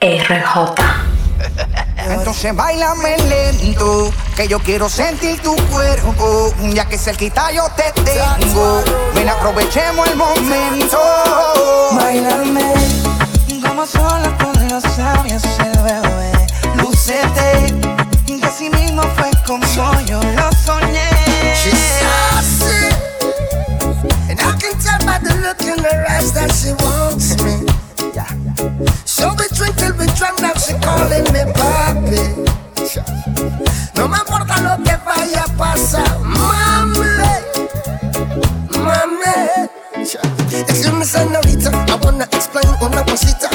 RJ. Entonces bailame lento, que yo quiero sentir tu cuerpo, ya que cerquita yo te tengo. Ven, aprovechemos el momento. Bailame como sola con los labios el bebé. Lucete, que así mismo fue como yo lo soñé. She's sassy, and I can tell by the look in her eyes that she wants me. Now she calling me papi. No me importa lo que vaya a pasar, mami, mami. Excuse me, señorita, I wanna explain una cosita.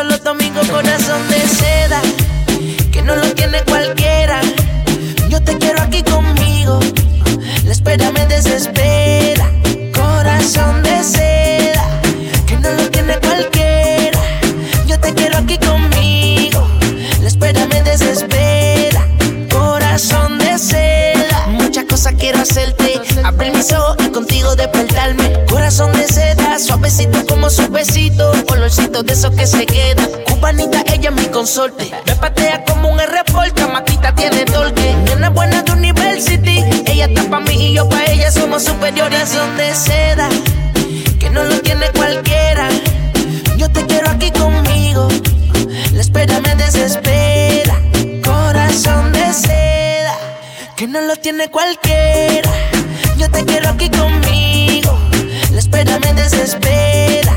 Solo tu besito. Olorcito de esos que se queda. Cubanita, ella es mi consorte. Me patea como un R-Porta. Maquita tiene torque. Nena buena de University. Ella está pa' mí y yo pa' ella. Somos superiores. Son de seda. Que no lo tiene cualquiera. Yo te quiero aquí conmigo. La espera me desespera. Corazón de seda. Que no lo tiene cualquiera. Yo te quiero aquí conmigo. La espera me desespera.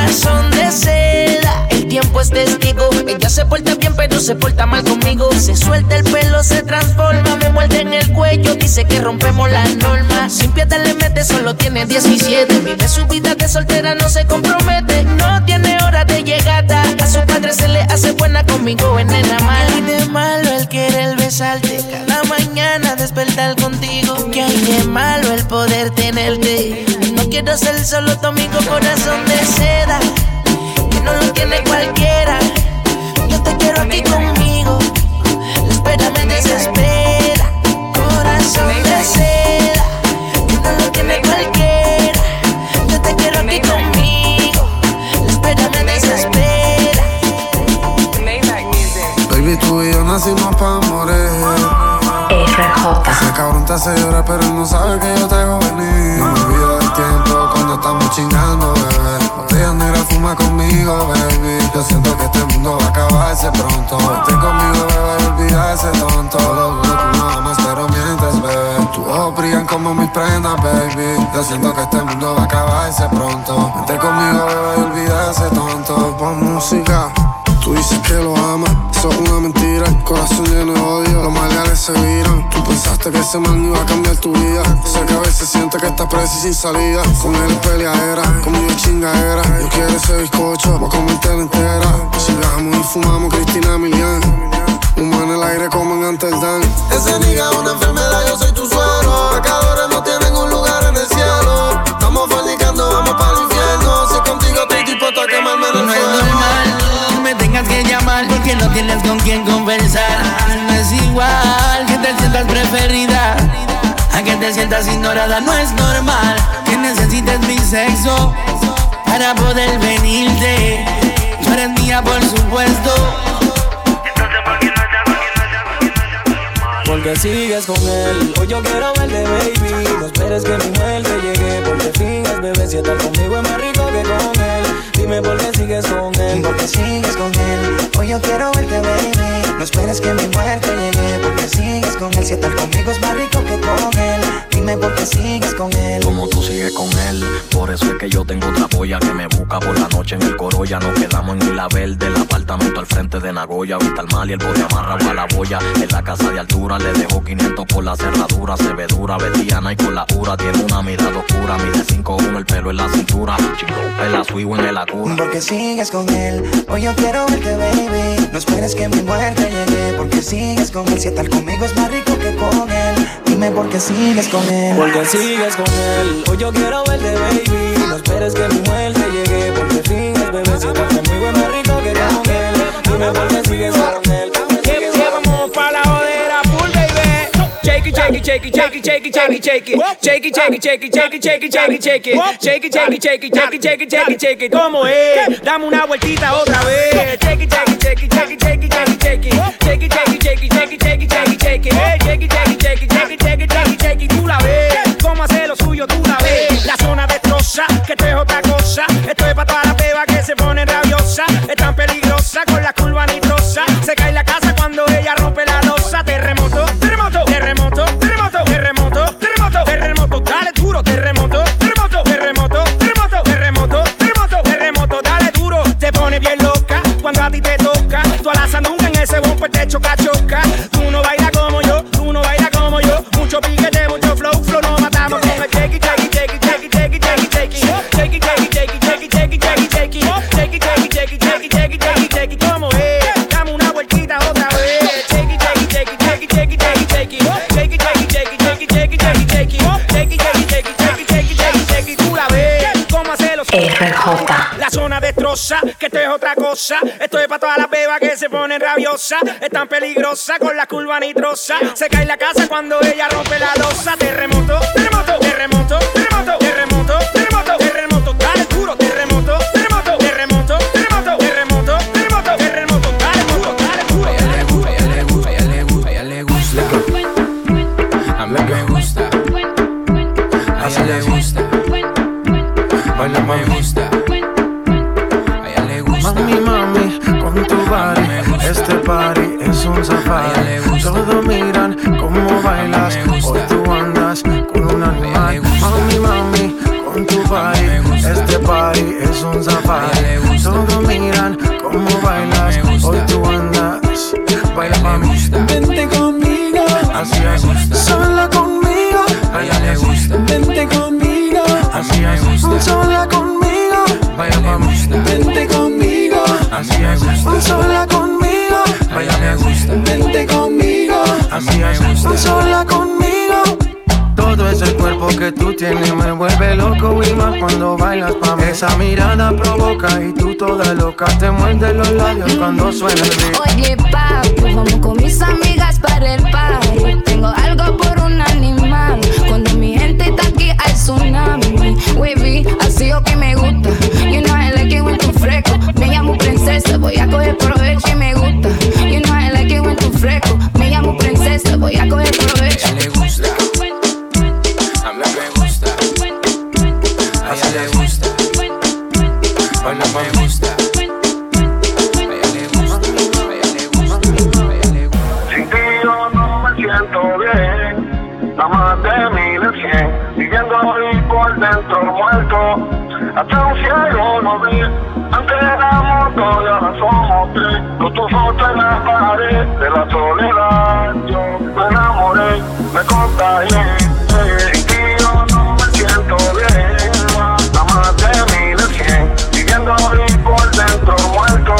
De seda. El tiempo es testigo. Ella se porta bien, pero se porta mal conmigo. Se suelta el pelo, se transforma. Me muerde en el cuello. Dice que rompemos las normas. Sin piedad le mete, solo tiene 17. Vive su vida de soltera, no se compromete. No tiene hora de llegada. A su padre se le hace buena conmigo en nena. ¿Qué hay de malo el querer besarte? Cada mañana despertar contigo. ¿Qué hay de malo el poder tenerte? Quiero ser solo tu amigo, corazón de seda. Que no lo tiene cualquiera. Yo te quiero aquí conmigo. La espera me desespera. Corazón de seda. Que no lo tiene cualquiera. Yo te quiero aquí conmigo. La espera me desespera. Baby, tú y yo nacimos pa' morir. Ese cabrón te hace llorar, pero él no sabe que yo te hago venir. Estamos chingando, bebé. Botella negra fuma conmigo, baby. Yo siento que este mundo va a acabarse pronto. Vete conmigo, bebé, y olvida ese tonto. Lo no más, pero mientes, bebé. Tus ojos brillan como mis prendas, baby. Yo siento que este mundo va a acabarse pronto. Vete conmigo, bebé, y olvida ese tonto. Pon música. Tú dices que lo amas, eso es una mentira. Corazón lleno de odio, los males se viran. Pensaste que ese man iba a cambiar tu vida. Sé que a veces sientes que estás presa y sin salida. Con él es peleadera, conmigo es chingadera. Yo quiero ese bizcocho, voy a comértela entera. Sigamos y fumamos Cristina Milian. Humo en el aire como en Amsterdam. Ese nigga es una enfermedad, yo soy tu suero. Pecadores no tienen un lugar en el cielo. Estamos fornicando, vamos para el infierno. Si es contigo estoy dispuesto a quemarme en el No es normal que me tengas que llamar porque no tienes con quién conversar. Preferida a que te sientas ignorada. No es normal que necesites mi sexo para poder venirte. Tú eres mía, por supuesto. Porque sigues con él. Hoy yo quiero verte, baby. No esperes que mi muerte llegue. Porque finges, bebé, si estar conmigo es más rico que con él. Dime por qué sigues con él. Porque sigues con él. Hoy yo quiero verte, baby. No esperes que mi muerte llegue. Si estar conmigo es más rico que con él. Dime por qué sigues con él. Sigues con él. Por eso es que yo tengo otra polla que me busca por la noche en el coro. Ya nos quedamos en Vila Verde. El apartamento al frente de Nagoya. Vista al mal y el bote amarrado a la boya. En la casa de altura le dejo 500 por la cerradura. Se ve dura, vestiana y con la ura. Tiene una mirada oscura. Mide 5'1 el pelo en la cintura. Chico, la suivo en el acura. Porque sigues con él. Hoy yo quiero verte, baby. No esperes que mi muerte llegue. Porque sigues con él. Si estar conmigo es más rico que con él. Dime por qué sigues con él. Porque sigues con él. Hoy yo quiero verte, baby. No esperes que mi muerte llegue. Porque sigues, bebé. Si estás conmigo es más rico que con él. Dime por qué sigues con él. Shake it, shake it, shake it, shake it, shake it, shake it, shake it. Shake it. ¿Cómo es? Dame una vueltita otra vez. Shake it, shake it, shake it, shake it, shake it, shake it, shake it. Shake suyo, tú la ves. La zona destroza, que esto es otra cosa. Esto es para todas las bebas que se ponen rabiosas. Es tan peligrosa con la La zona destroza, que esto es otra cosa. Esto es para todas las bebas que se ponen rabiosas. Es tan peligrosa con la curva nitrosa. Se cae la casa cuando ella rompe la losa. Terremoto, terremoto, terremoto, un safari. Todos miran cómo bailas, me gusta. hoy tú andas con un animal. gusta. Mami, mami, con tu gusta. este party es un safari. gusta. Todos miran cómo bailas, me gusta. hoy tú andas. Baila mami, gusta. vente conmigo, así me es, gusta. sola conmigo. A ella le gusta. Vente conmigo, así me es, gusta. sola conmigo. Vaya me mami, gusta. vente conmigo, así me es, gusta. sola conmigo. Gusta. sola conmigo. Todo ese cuerpo que tú tienes me vuelve loco y más cuando bailas pa' mí. Esa mirada provoca y tú toda loca te muerdes los labios cuando suena el beat. Oye, papi, vamos con mis amigas para el party. Tengo algo por un animal. Cuando mi gente está aquí, hay tsunami. Wavy, así o que me gusta. You know I like it when tú fresco. Me llamo princesa, voy a coger provecho voy a coger A provecho. ella le gusta. A mí me gusta. A ella le gusta. Baila me gusta. A ella le gusta. A ella le gusta. A ella le gusta. Sin ti yo no me siento bien, nada más de mil en cien, viviendo ahí por dentro muerto, hasta un cielo no vi, antes éramos dos y ahora somos tres, con tu foto en la pared de la soledad, yo me contagié, eh, sin ti yo no me siento bien, nada más de mil en cien, viviendo ahí por dentro muerto,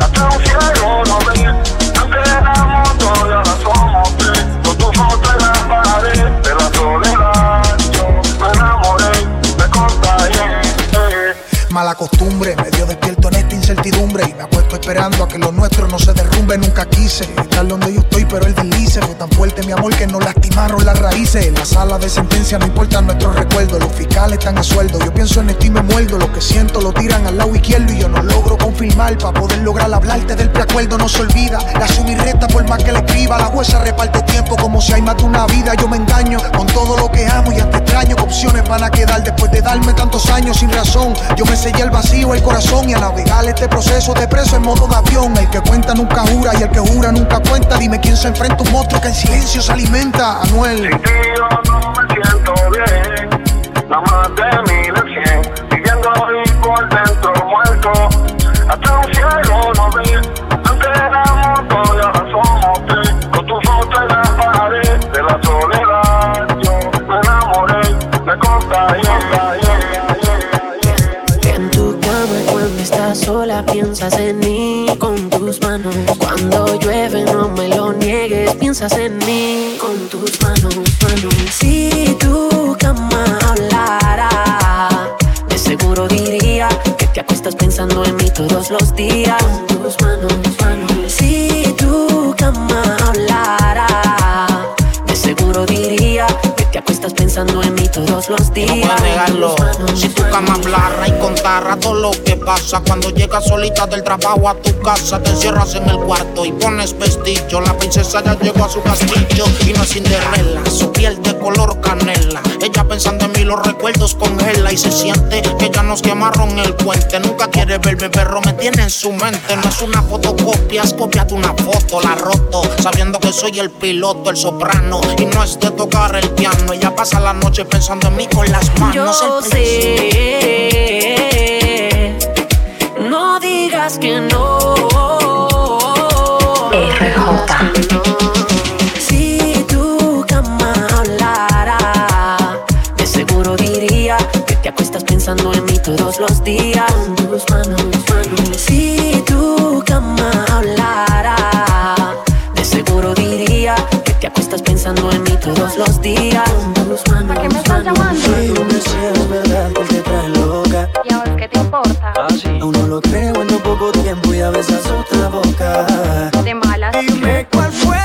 hasta un cielo no vi, antes éramos dos y ahora somos tres. Con tu foto en la pared de la soledad, yo me enamoré, me contagié. eh. Mala costumbre, medio despierto en esta incertidumbre Y me apuesto esperando a que lo nuestro no se derrumbe Nunca quise estar donde yo estoy, pero el deslice Fue tan fuerte mi amor que nos lastimaron las raíces En la sala de sentencia no importan nuestros recuerdos Los fiscales están a sueldo, yo pienso en esto y me muerdo Lo que siento lo tiran al lado izquierdo Y yo no logro confirmar para poder lograr hablarte del preacuerdo No se olvida, reto contesta por más que le escriba. La huesa reparte tiempo como si hay más de una vida. Yo me engaño con todo lo que amo y hasta extraño que opciones van a quedar después de darme tantos años sin razón. Yo me sellé el vacío, el corazón y a navegar este proceso de preso en modo de avión. El que cuenta nunca jura y el que jura nunca cuenta. Dime quién se enfrenta a un monstruo que en silencio se alimenta. Anuel. Pensando en mí todos los días. Tus manos, manos. Si tu cama hablara, de seguro diría te acuestas pensando en mí todos los días. No puedes negarlo. Si tu cama hablara y contara todo lo que pasa. Cuando llegas solita del trabajo a tu casa Te encierras en el cuarto y pones vestillo La princesa ya llegó a su castillo Y no es Cinderella, su piel de color canela. Ella pensando en mí los recuerdos congela Y se siente que ya nos quemaron el puente. Nunca quiere verme pero me tiene en su mente. No es una fotocopia, es copia de una foto. La roto, sabiendo que soy el piloto, el soprano Y no es de tocar el piano Ella pasa la noche pensando en mí con las manos Yo El sé, no digas que no. Si tu cama hablara, de seguro diría que te acuestas pensando en mí todos los días. Con tus manos, manos. Si tu cama hablara, de seguro diría que te acuestas pensando en mí todos los días. Creo en lo poco tiempo y a veces otra boca. De malas. Dime cuál fue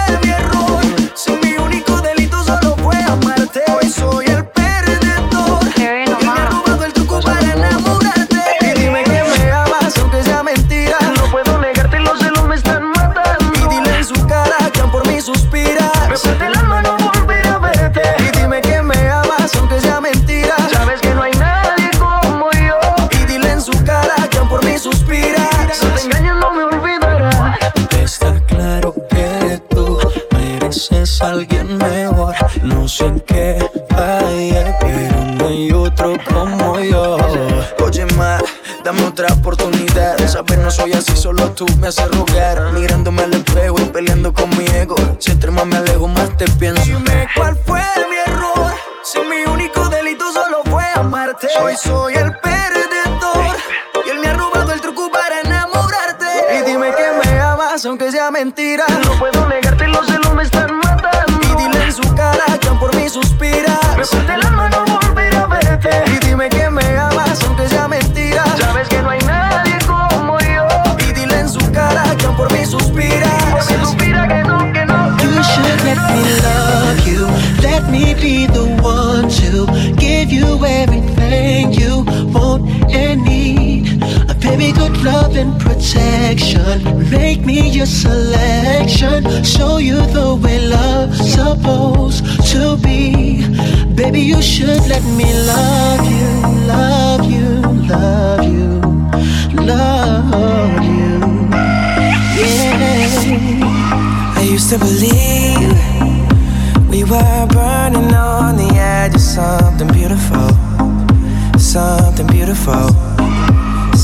No sé en qué falla, pero no hay otro como yo. Oye, ma, dame otra oportunidad. Saber no soy así, solo tú me haces rogar. Mirándome al espejo y peleando con mi ego. Si entre más me alejo, más te pienso. Dime cuál fue mi error. Si mi único delito solo fue amarte. Hoy soy el perdedor. Y él me ha robado el truco para enamorarte. Y dime que me amas, aunque sea mentira. No puedo negarte, los celos me están matando. Y dile en su cara por mí suspira. Me parte el alma no volver a verte. Y dime que me amas, aunque sea mentira. Sabes que no hay nadie love and protection. Make me your selection. Show you the way love's supposed to be. Baby, you should let me love you, love you, love you, love you. Yeah. I used to believe we were burning on the edge of something beautiful, something beautiful.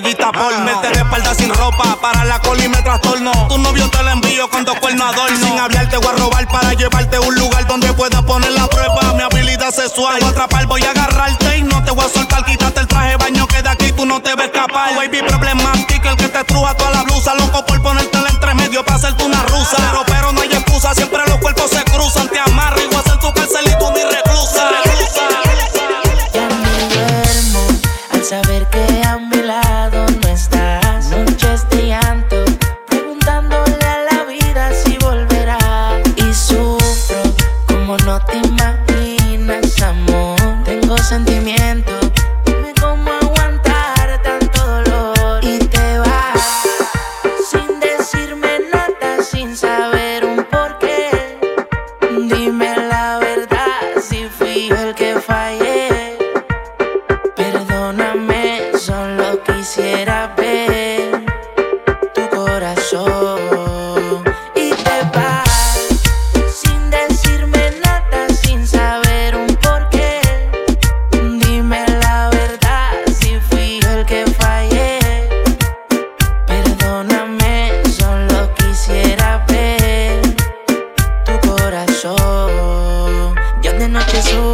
Estrellita por Me de sin ropa para la cola y me trastorno. Tu novio te lo envío con dos cuernos adorno. Sin hablarte voy a robar para llevarte a un lugar donde puedas poner la prueba. Mi habilidad sexual. Te voy a atrapar, voy a agarrarte y no te voy a soltar. Quítate el traje baño que de aquí tú no te ves capaz. Baby problemático, el que te truja toda la blusa. Loco por ponerte entre medio para hacerte una rusa. Pero, pero no hay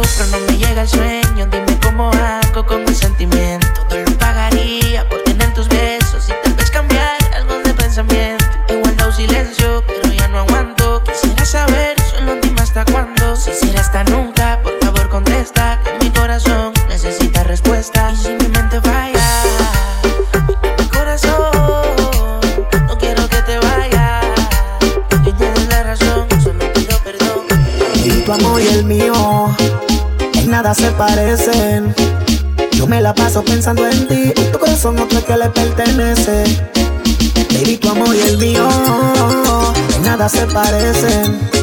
sufro, no me llega el sueño. Dime cómo hago con mi sentimiento. Pensando en ti tu corazón que le pertenece. Baby, tu amor y el mío nada se parecen.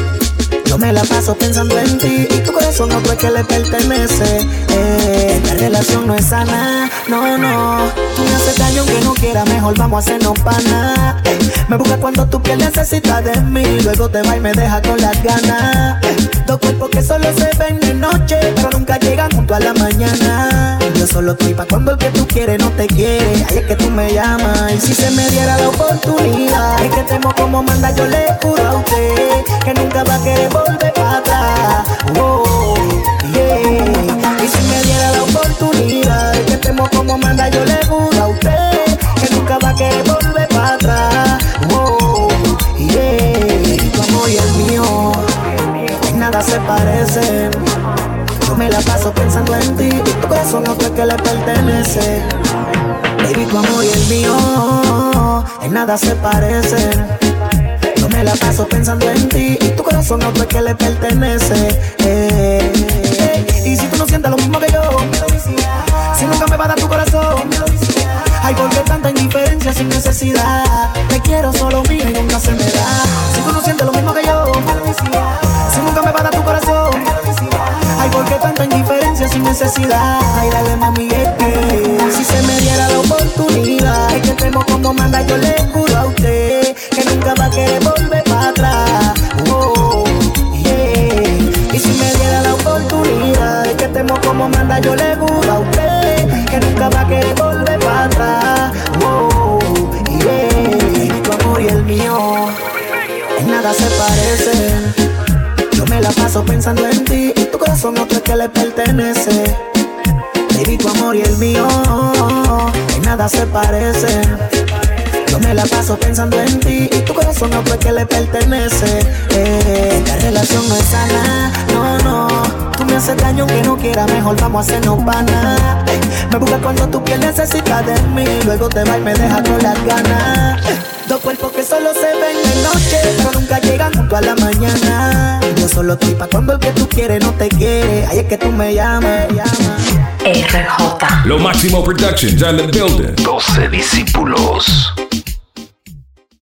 Me la paso pensando en ti y tu corazón otro que le pertenece. Eh, esta relación no es sana, no, no. Tú me haces daño aunque no quiera, mejor vamos a hacernos pana. Eh, me busca cuando tu piel necesita de mí, luego te va y me deja con las ganas. Eh, dos cuerpos que solo se ven de noche, pero nunca llegan junto a la mañana. Yo solo estoy pa' cuando el que tú quieres no te quiere. Ahí es que tú me llamas. Y si se me diera la oportunidad, es que temo como manda, yo le juro a usted que nunca va a querer volver para atrás. Oh, yeah. Y si me diera la oportunidad, que temo como manda, yo le juro a usted que nunca va a querer volver para atrás. Oh, yeah. Tu amor y el mío, nada se parecen. Yo me la paso pensando en ti y tu corazón otro que le pertenece. Baby, tu amor y el mío en nada se parecen. La paso pensando en ti y tu corazón otro que le pertenece. Eh. Y si tú no sientes lo mismo que yo, si nunca me va a dar tu corazón, Ay, ¿por qué tanta indiferencia sin necesidad? Corazón otro que le pertenece. Baby, tu amor y el mío en nada se parecen. Yo me la paso pensando en ti y tu corazón otro que le pertenece. Eh, esta relación no es sana, no, no. Tú me haces daño aunque no quiera, mejor vamos a hacernos pana. Eh, me busca cuando tu piel necesita de mí, luego te va y me deja con las ganas. Eh, dos cuerpos que solo se ven de noche, pero nunca llegan junto a la mañana. Yo solo estoy pa' cuando el que tú quieres no te quiere. Ahí es que tú me llamas, llamas. RJ. Lo Máximo Productions and the building. 12 discípulos.